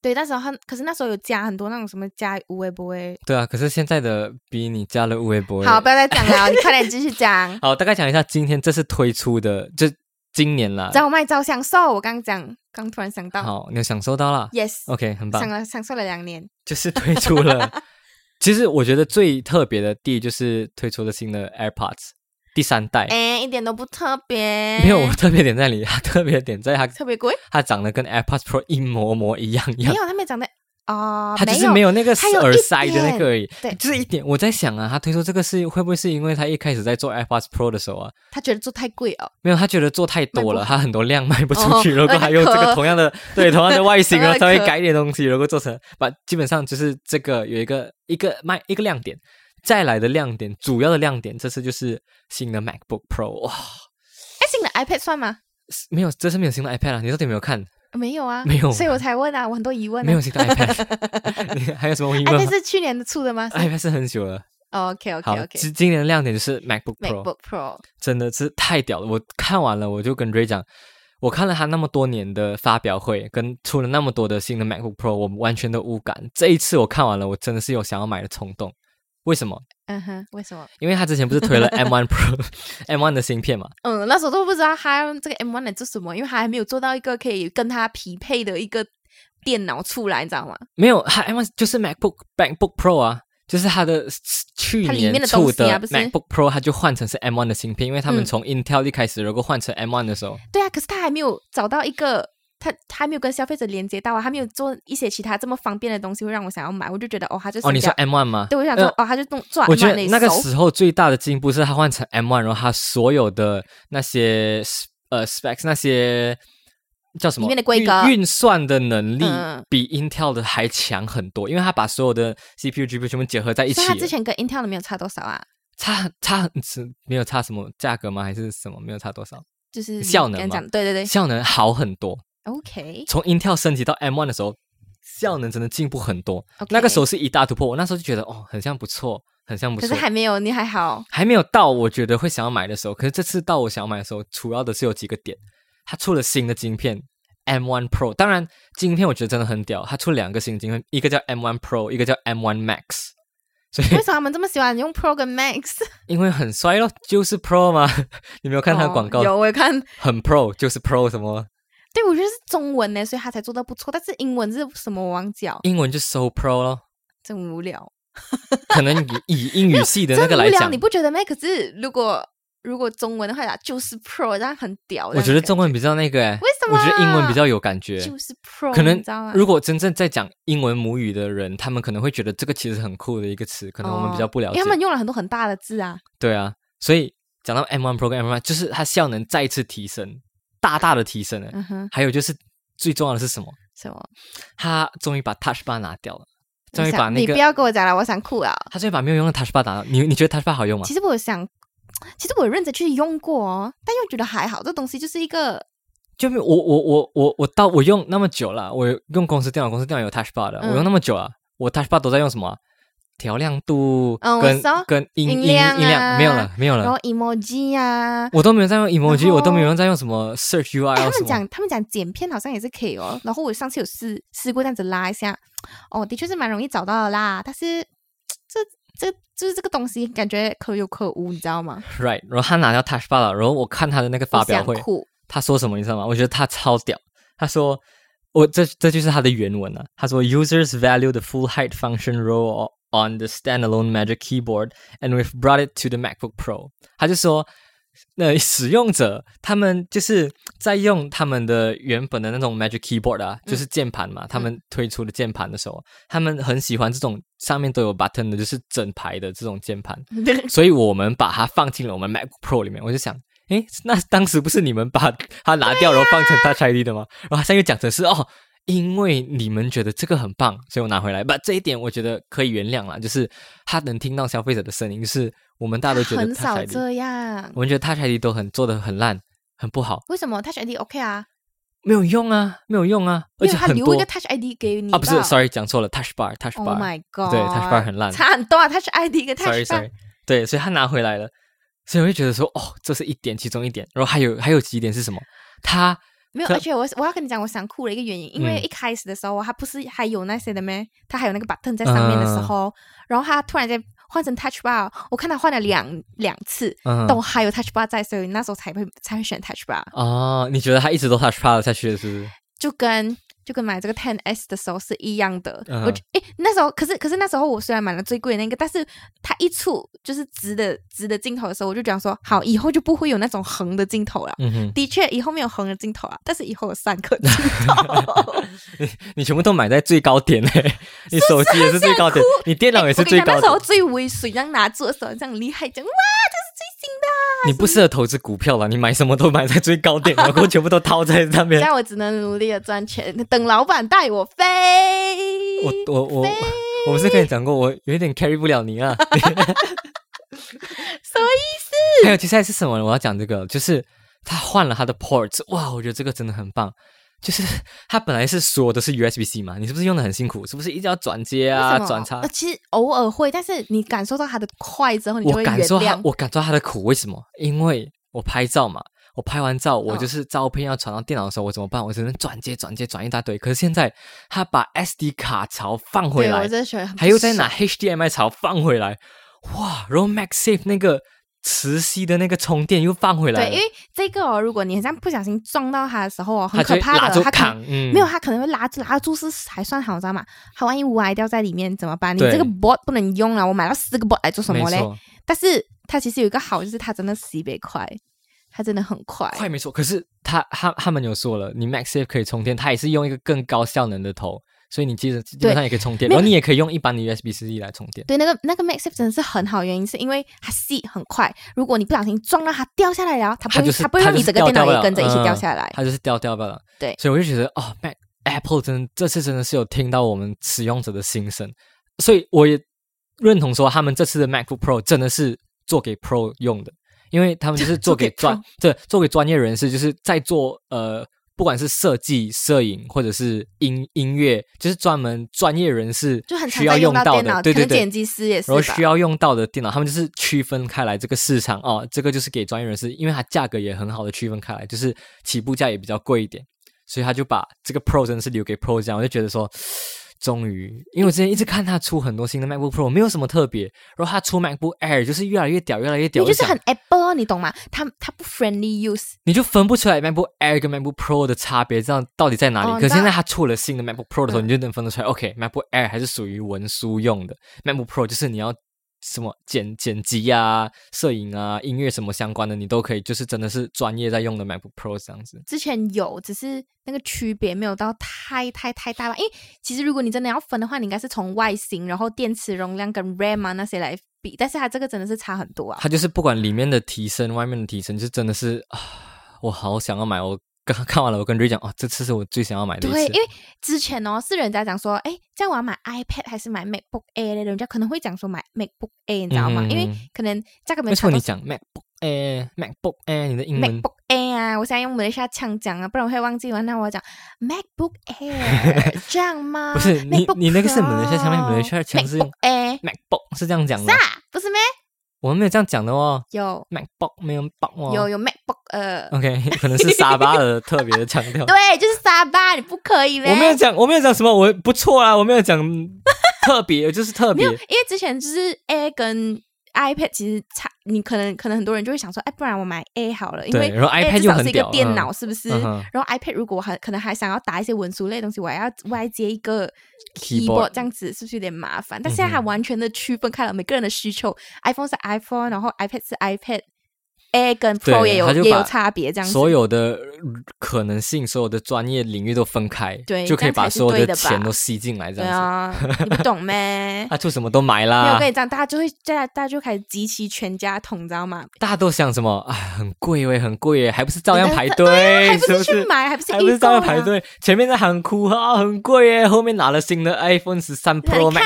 对，那时候很可是那时候有加很多那种什么加无微不微。对啊，可是现在的比你加了微博。好，不要再讲了，你快点继续讲。好，大概讲一下今天这次推出的，就今年啦。找我卖照享受，我刚刚讲，刚突然想到。好，你有享受到了。Yes，OK，很棒。享了享受了两年，就是推出了。其实我觉得最特别的第一就是推出了新的 AirPods 第三代，哎，一点都不特别。没有，我特别点在里，它 特别点在它特别贵，它长得跟 AirPods Pro 一模模一样一样。没有，它没长得。哦，它就是没有那个耳塞的那个而已，对，就是一点。我在想啊，他推出这个是会不会是因为他一开始在做 AirPods Pro 的时候啊，他觉得做太贵哦，没有，他觉得做太多了，他很多量卖不出去。如果还用这个同样的，对，同样的外形，然后稍微改一点东西，如果做成，把基本上就是这个有一个一个卖一个亮点，再来的亮点，主要的亮点，这次就是新的 MacBook Pro 哇，哎，新的 iPad 算吗？没有，这次没有新的 iPad 啊，你到底有没有看？没有啊，没有，所以我才问啊，我很多疑问。没有新的 iPad，你还有什么疑问？iPad 是去年的出的吗？iPad 是很久了。OK OK OK。今今年的亮点就是 MacBook Pro。MacBook Pro 真的是太屌了！我看完了，我就跟 Ray 讲，我看了他那么多年的发表会，跟出了那么多的新的 MacBook Pro，我完全都无感。这一次我看完了，我真的是有想要买的冲动。为什么？嗯哼，为什么？因为他之前不是推了 M1 Pro、M1 的芯片嘛？嗯，那时候都不知道他这个 M1 来做什么，因为他还没有做到一个可以跟他匹配的一个电脑出来，你知道吗？没有，他 M1 就是 MacBook MacBook Pro 啊，就是他的去年出的 MacBook Pro，他就换成是 M1 的芯片，因为他们从 Intel 一开始，如果换成 M1 的时候，对啊，可是他还没有找到一个。他还没有跟消费者连接到啊，他没有做一些其他这么方便的东西，会让我想要买。我就觉得哦，他就哦，你说 M one 吗？对，我想说哦，他就弄做。我觉得那个时候最大的进步是他换成 M one，然后他所有的那些呃 specs 那些叫什么里面的规格运算的能力比 Intel 的还强很多，因为他把所有的 CPU、GPU 全部结合在一起。他之前跟 Intel 的没有差多少啊？差差是没有差什么价格吗？还是什么没有差多少？就是效能嘛？对对对，效能好很多。OK，从 Intel 升级到 M1 的时候，效能真的进步很多。那个时候是一大突破，我那时候就觉得哦，很像不错，很像不错。可是还没有，你还好，还没有到我觉得会想要买的时候。可是这次到我想要买的时候，主要的是有几个点，它出了新的晶片 M1 Pro。当然，晶片我觉得真的很屌，它出了两个新晶片，一个叫 M1 Pro，一个叫 M1 Max。所以为什么他们这么喜欢用 Pro 跟 Max？因为很帅咯，就是 Pro 吗？你没有看它的广告？有，我看很 Pro，就是 Pro 什么？对，我觉得是中文呢，所以他才做的不错。但是英文是什么？我忘记了。英文就 so pro 咯，真无聊。可能以 以英语系的那个来讲，你不觉得吗？可是如果如果中文的话，就是 pro，这样很屌。我觉得中文比较那个，为什么？我觉得英文比较有感觉，就是 pro。可能如果真正在讲英文母语的人，他们可能会觉得这个其实很酷的一个词，可能我们比较不了解。因为他们用了很多很大的字啊。对啊，所以讲到 M1 Pro 跟 M1，就是它效能再次提升，大大的提升了。嗯哼，还有就是。最重要的是什么？什么？他终于把 Touch Bar 拿掉了，终于把那个……你不要跟我讲了，我想哭啊！他终于把没有用的 Touch Bar 拿了。你你觉得 Touch Bar 好用吗？其实我想，其实我认真去用过，哦但又觉得还好。这东西就是一个，就我我我我我到我用那么久了，我用公司电脑，公司电脑有 Touch Bar 的，我用那么久了，我 Touch Bar 都在用什么？调亮度跟跟音音音量没有了，没有了。然后 emoji 啊，我都没有在用 emoji，我都没有在用什么 search UI。他们讲他们讲剪片好像也是可以哦。然后我上次有试试过这样子拉一下，哦，的确是蛮容易找到的啦。但是这这就是这个东西感觉可有可无，你知道吗？Right，然后他拿掉 Touch Bar 了，然后我看他的那个发表会，他说什么你知道吗？我觉得他超屌，他说我这这就是他的原文啊。他说 Users value the full height function role。On the standalone Magic Keyboard, and we've brought it to the MacBook Pro。他就说，那使用者他们就是在用他们的原本的那种 Magic Keyboard 啊，就是键盘嘛。他们推出的键盘的时候，他们很喜欢这种上面都有 button 的，就是整排的这种键盘。所以我们把它放进了我们 MacBook Pro 里面。我就想，诶，那当时不是你们把它拿掉，然后放成 Touch ID 的吗？然后他现在又讲成是哦。因为你们觉得这个很棒，所以我拿回来。不，这一点我觉得可以原谅了。就是他能听到消费者的声音，就是我们大家都觉得很少这样。我们觉得 Touch ID 都很做的很烂，很不好。为什么 Touch ID OK 啊？没有用啊，没有用啊。而且他留一个 Touch ID 给你啊？不是，Sorry，讲错了，Touch Bar，Touch Bar。Oh my god！对，Touch Bar 很烂，差很多啊。Touch ID 跟 Touch Bar。对，所以他拿回来了。所以我就觉得说，哦，这是一点，其中一点。然后还有还有几点是什么？他没有，而且我我要跟你讲，我想哭的一个原因，因为嗯一开始的时候，它不是还有那些的咩？它还有那个 button 在上面的时嗯候，然后它突然间换成 touch bar，我看它换了两两次，嗯都还有 touch bar 在，所以那时候才会才会选 touch bar，哦，你觉得他一直都 touch bar 下去的是不是？就跟就跟买这个 Ten S 的时候是一样的。嗯我就诶那时候可是可是那时候我虽然买了最贵的那个，但是它一出就是直的直的镜头的时候，我就讲说好，以后就不会有那种横的镜头了。嗯哼，的确，以后没有横的镜头啊，但是以后有三颗镜头。你全部都买在最高点嘞，你手机也是最高点，你电脑也是最高点那时候，最猥水，这样拿住的时候，这样厉害，讲哇。你不适合投资股票了，你买什么都买在最高点，然后全部都套在上面现。在我只能努力的赚钱，等老板带我飞。我我我我不是跟你讲过，我有一点 carry 不了你啊。什么意思？还有接下来是什么呢？我要讲这个，就是他换了他的 ports，哇，我觉得这个真的很棒。就是 它本来是所有都是 USB C 嘛，你是不是用的很辛苦？是不是一定要转接啊、转插呃？其实偶尔会，但是你感受到它的快之后，你就我会原感受它，。我感受到他的苦，为什么？因为我拍照嘛，我拍完照，我嗯就是照片要传到电脑的时候，我怎么办？我只能转接、转接、转一大堆。可是现在他把 SD 卡槽放回，来还有再拿 HDMI 槽放回来，哇！然后 MagSafe 那个磁吸的那个充电又放回来，对，因为这个哦，如果你很像不小心撞到它的时候哦，很可怕的，它可能扛，嗯，没有，它可能会拉住，拉住是还算好，知道吗？它万一歪掉在里面怎么办？你这个 board 不能用了，我买了四个 board 来做什么嘞？但是它其实有一个好，就是它真的洗别快，它真的很快。快没错。可是他他他们有说了，你 MaxSafe 可以充电，它也是用一个更高效能的头，所以你基本基本上也可以充电，然后你也可以用一般的 USB-C 来充电。对，那个那个 MagSafe 真的是很好，原因是因为它细很快，如果你不小心撞到它掉下来了，它不会它就是它不会让你整个电脑也跟着一起掉下来。它就是掉掉掉了。对所以我就觉得哦，Mac Apple 真这次真的是有听到我们使用者的心声，所以我也认同说他们这次的 MacBook Pro 真的是做给 Pro 用的，因为他们就是做给专 对做给专业人士，就是在做呃。不管是设计、摄影，或者是音音乐，就是专门专业人士就很需要用到的，对对对剪，辑师也是然后需。要用到的电脑，他们就是区分开来这个市场哦，这个就是给专业人士，因为它价格也很好的区分开来，就是起步价也比较贵一点，所以他就把这个 Pro 真的是留给 Pro 这样，我就觉得说，终于，因为我之前一直看他出很多新的 MacBook Pro，没有什么特别，然后他出 MacBook Air 就是越来越屌，越来越屌，就是很 Apple，哦你懂吗？它它不 friendly use，你就分不出来 MacBook Air 跟 MacBook Pro 的差别，这样到底在哪里？可现在他出了新的 MacBook Pro 的时候，嗯你就能分得出来。OK，MacBook Air 还是属于文书用的，MacBook Pro 就是你要什么剪剪辑啊、摄影啊、音乐什么相关的，你都可以，就是真的是专业在用的 MacBook Pro 这样子。之前有，只是那个区别没有到太太太大吧。因为其实如果你真的要分的话，你应该是从外形，然后电池容量跟 RAM 啊那些来比，但是它这个真的是差很多啊。它就是不管里面的提升、外面的提升，就真的是啊，我好想要买。我刚看完了，我跟瑞讲，哦，这次是我最想要买的一对，因为之前哦是人家讲说，哎，这样我要买 iPad 还是买 MacBook Air 的，人家可能会讲说买 MacBook Air，你知道吗？嗯因为可能价格没有为什么差多少。你讲 MacBook Air、MacBook Air，你的英文 MacBook Air 啊，我现在用马来西亚腔讲啊，不然我会忘记完。那我讲 MacBook Air 这样吗？不是你你那个是马来西亚腔吗 Pro 马来西亚腔是用 MacBook Air MacBook 是这样讲的啥，？不是咩？我们没有这样讲的哦有，MacBook 没有 book 哦。有有 MacBook 呃，OK，可能是沙巴的特别的强调。对，就是沙巴，你不可以呗？我没有讲，我没有讲什么，我不错啊，我没有讲特别，就是特别没有，。因为之前就是 A 跟 iPad 其实差，你可能可能很多人就会想说，哎，不然我买 A 好了，因为对然后 A iPad 至少是一个电脑，嗯是不是？嗯然后 iPad 如果我还可能还想要打一些文书类东西，我还要 外接一个 Keyboard 这样子是不是有点麻烦？但现在它嗯哼完全的区分开了每个人的需求，iPhone 是 iPhone，然后 iPad 是 iPad。A 跟 Pro 也有也有差别，这样子。所有的可能性，所有的专业领域都分开，对就可以把所有的吧钱都吸进来，这对样子。啊，你不懂咩？他出什么都买没有，我啦跟，你讲，大家就会大家大家就开始集齐全家桶，你知道吗？大家都想什么？哎，很贵喂，很贵耶，还不是照样排对队？还不是去买，还不是预还不是照？样排队？前面在喊哭啊，很贵耶，后面拿了新的 iPhone 十三 Pro 你 Max。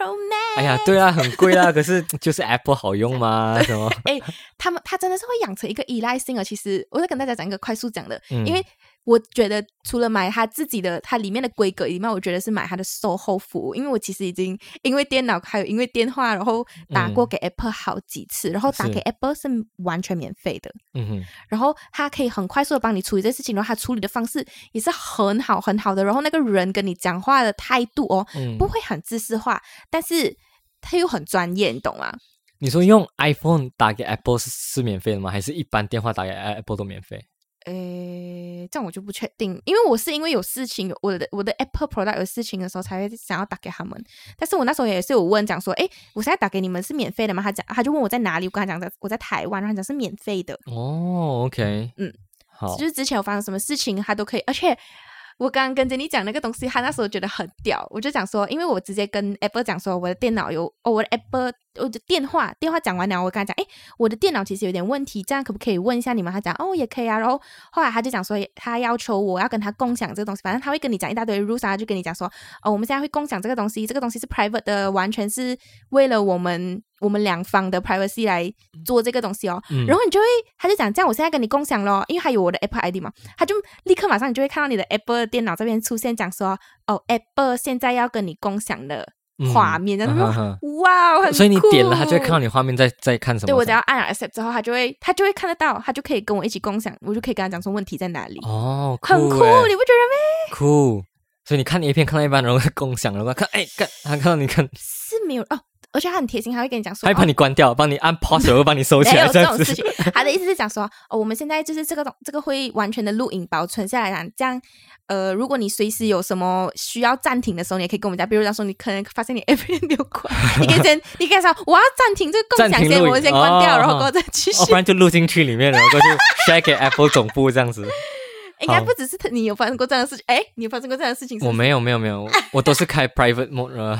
Pro Max，哎呀，对啊，很贵啦，可是 就是 Apple 好用吗？什么？哎，他们他真的是会养成一个依赖性啊。其实我在跟大家讲一个快速讲的，嗯因为我觉得除了买它自己的它里面的规格以外，我觉得是买它的售后服务，因为我其实已经因为电脑还有因为电话，然后打过给 Apple 好几次，然后打是。给 Apple 是完全免费的，嗯哼，然后他可以很快速的帮你处理这事情，然后他处理的方式也是很好很好的，然后那个人跟你讲话的态度哦，嗯。不会很自私化，但是他又很专业，你懂吗？你说用 iPhone 打给 Apple 是是免费的吗？还是一般电话打给 Apple 都免费？诶，这样我就不确定，因为我是因为有事情，我的我的 Apple Product 有事情的时候才会想要打给他们。但是我那时候也是有问讲说，诶，我现在打给你们是免费的吗？他讲他就问我在哪里，我跟他讲在我在台湾，然后他讲是免费的。哦，OK，嗯，好就，是之前有发生什么事情，他都可以。而且我刚刚跟着你讲那个东西，他那时候觉得很屌，我就讲说，因为我直接跟 Apple 讲说，我的电脑有哦，我的 Apple 我的电话电话讲完了，我跟他讲，诶，我的电脑其实有点问题，这样可不可以问一下你们？他讲哦，也可以啊。然后后来他就讲说，他要求我要跟他共享这个东西，反正他会跟你讲一大堆 rules 啊，就跟你讲说，哦，我们现在会共享这个东西，这个东西是 private 的，完全是为了我们我们两方的 privacy 来做这个东西哦。嗯然后你就会，他就讲这样，我现在跟你共享咯，因为还有我的 Apple ID 嘛，他就立刻马上你就会看到你的 Apple 电脑这边出现讲说，哦，Apple 现在要跟你共享的画面，然后嗯哼说哇，很所以你点了，他就会看到你。你画面在在看什么。对我只要按了 accept 之后，他就会他就会看得到，他就可以跟我一起共享，我就可以跟他讲说问题在哪里，哦，很酷，欸你不觉得吗？酷。所以你看 A 片看到一半，然后共享，然后看，哎，看他看到你看，是没有哦，而且他很贴心，他会跟你讲说，还帮你关掉，帮你按 pause，然后帮你收起来，没有这种事。情。他的意思是讲说，哦，我们现在就是这个东，这个会完全的录影保存下来啦，这样。呃，如果你随时有什么需要暂停的时候，你也可以跟我们讲。比如讲说，你可能发现你 A P 没有关，你可以先，你可以说我要暂停这个共享先，我们先关掉，哦然后过后再继续哦，。不然就录进去里面，然后过去 share 给 Apple 总部这样子。应该不只是你有发生过这样的事情，哎，你有发生过这样的事情是是？我没有，没有，没有，我都是开 private mode 呃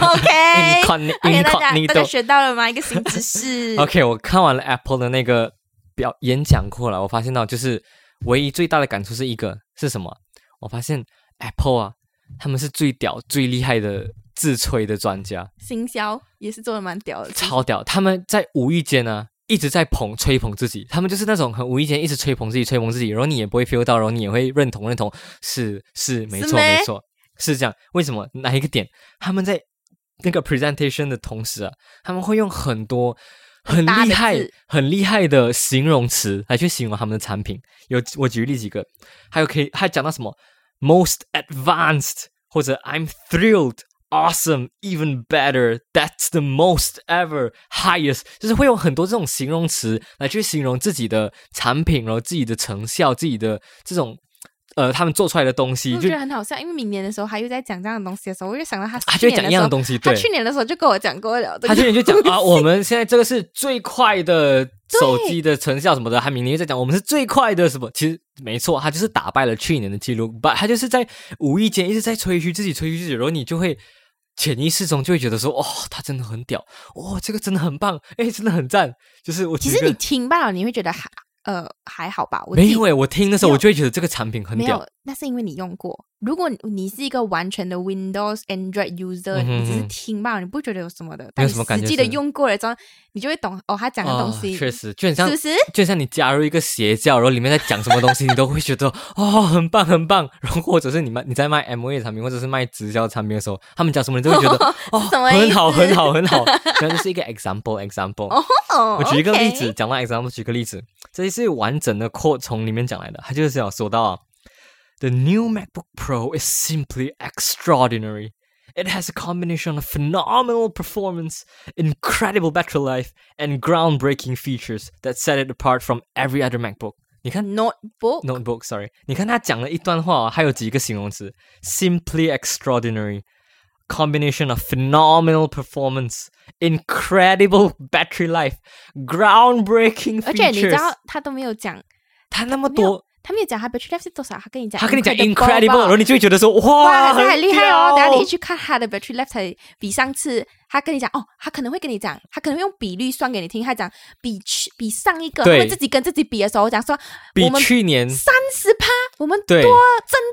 OK。大家大家。学到了吗？一个新知识。OK，我看完了 Apple 的那个表演讲过了，我发现到就是唯一最大的感触是一个是什么？我发现 Apple 啊，他们是最屌、最厉害的自吹的专家，行销也是做的蛮屌的，超屌！他们在无意间呢、一直在捧、吹捧自己，他们就是那种很无意间一直吹捧自己、吹捧自己，然后你也不会 feel 到，然后你也会认同、认同，是是没错、没错，是这样。为什么？哪一个点？他们在那个 presentation 的同时啊，他们会用很多很厉害字、很厉害的形容词来去形容他们的产品。有我举例几个，还有可以还讲到什么 most advanced 或者 I'm thrilled。Awesome, even better. That's the most ever highest. 就是会用很多这种形容词来去形容自己的产品，然后自己的成效，自己的这种呃，他们做出来的东西，我就觉得很好笑，因为明年的时候他又在讲这样的东西的时候，我就想到他他就讲一样的东西，对，他去年的时候就跟我讲过了，他去年就讲 啊，我们现在这个是最快的手机的成效什么的，他明年又在讲我们是最快的什么，其实没错，他就是打败了去年的记录，不，他就是在无意间一直在吹嘘自己，吹嘘自己，然后你就会潜意识中就会觉得说，哦，他真的很屌，哦，这个真的很棒，哎，真的很赞，就是我其实你听罢了，你会觉得还呃还好吧？我没有诶，我听的时候我就会觉得这个产品很屌没有，，那是因为你用过。如果你是一个完全的 Windows Android user，、嗯你只是哼听罢了，你不觉得有什么的。没但你实际的用过了之后，你就会懂哦，他讲的东哦西、确实就很像是不是？就像你加入一个邪教，然后里面在讲什么东西，你都会觉得 哦，很棒很棒。然后或者是你卖你在卖 M A 产品，或者是卖直销产品的时候，他们讲什么，你都会觉得 哦，很好很好很好。那就是一个 example example。哦，我举一个例子，讲到 example，举个例子，这是完整的 quote 从里面讲来的，他就是要说到啊 ，The new MacBook Pro is simply extraordinary. It has a combination of phenomenal performance, incredible battery life, and groundbreaking features that set it apart from every other MacBook. 你看 notebook notebook sorry，你看他讲了一段话、哦，还有几个形容词：simply extraordinary, combination of phenomenal performance, incredible battery life, groundbreaking 而且你知道 features。他都没有讲，他那么没有多， 他没有讲他 battery life 是多少，他跟你讲，他跟你讲 incredible，incredible，然后你就会觉得说哇，哇，很厉害哦！屌等下你一去看他的 battery life 才比上次他跟你讲哦，他可能会跟你讲，他可能会用比率算给你听，他讲比去比上一个，他们自己跟自己比的时候讲说比我们去年。三十趴，我们多增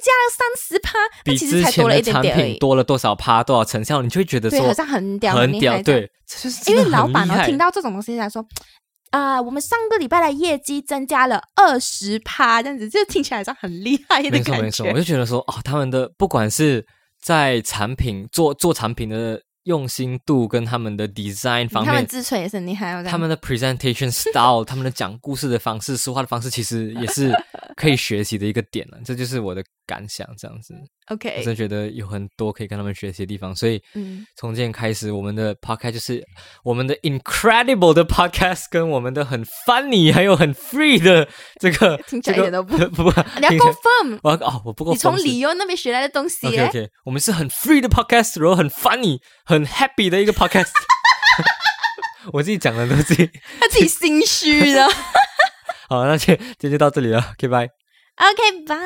加了三十趴，那比其实之前的才多了一点产品点。多了多少趴多少成效，你就会觉得对，说好像很屌，很屌，对，就是因为老板哦听到这种东西来说，啊、我们上个礼拜的业绩增加了二十趴，这样子，就听起来好像很厉害的没错感没错，我。就觉得说哦，他们的不管是在产品做做产品的用心度跟他们的 design 方面，他们自吹也是很厉害哦，他们的 presentation style，他们的讲故事的方式、说话的方式，其实也是可以学习的一个点了。这就是我的感想，这样子，OK，我真的觉得有很多可以跟他们学习的地方。所以嗯，从今天开始，我们的 podcast 就是我们的 incredible 的 podcast，跟我们的很 funny 还有很 free 的这个，听起来一点都不 不不，你要 confirm，我要哦，我不够你从 firm 是理由那边学来的东西 OK OK，我们是很 free 的 podcast，然后很 funny、很 happy 的一个 podcast。我自己讲的都自己他自己心虚的。好，那今天今天就到这里了，OK，拜。OK，拜。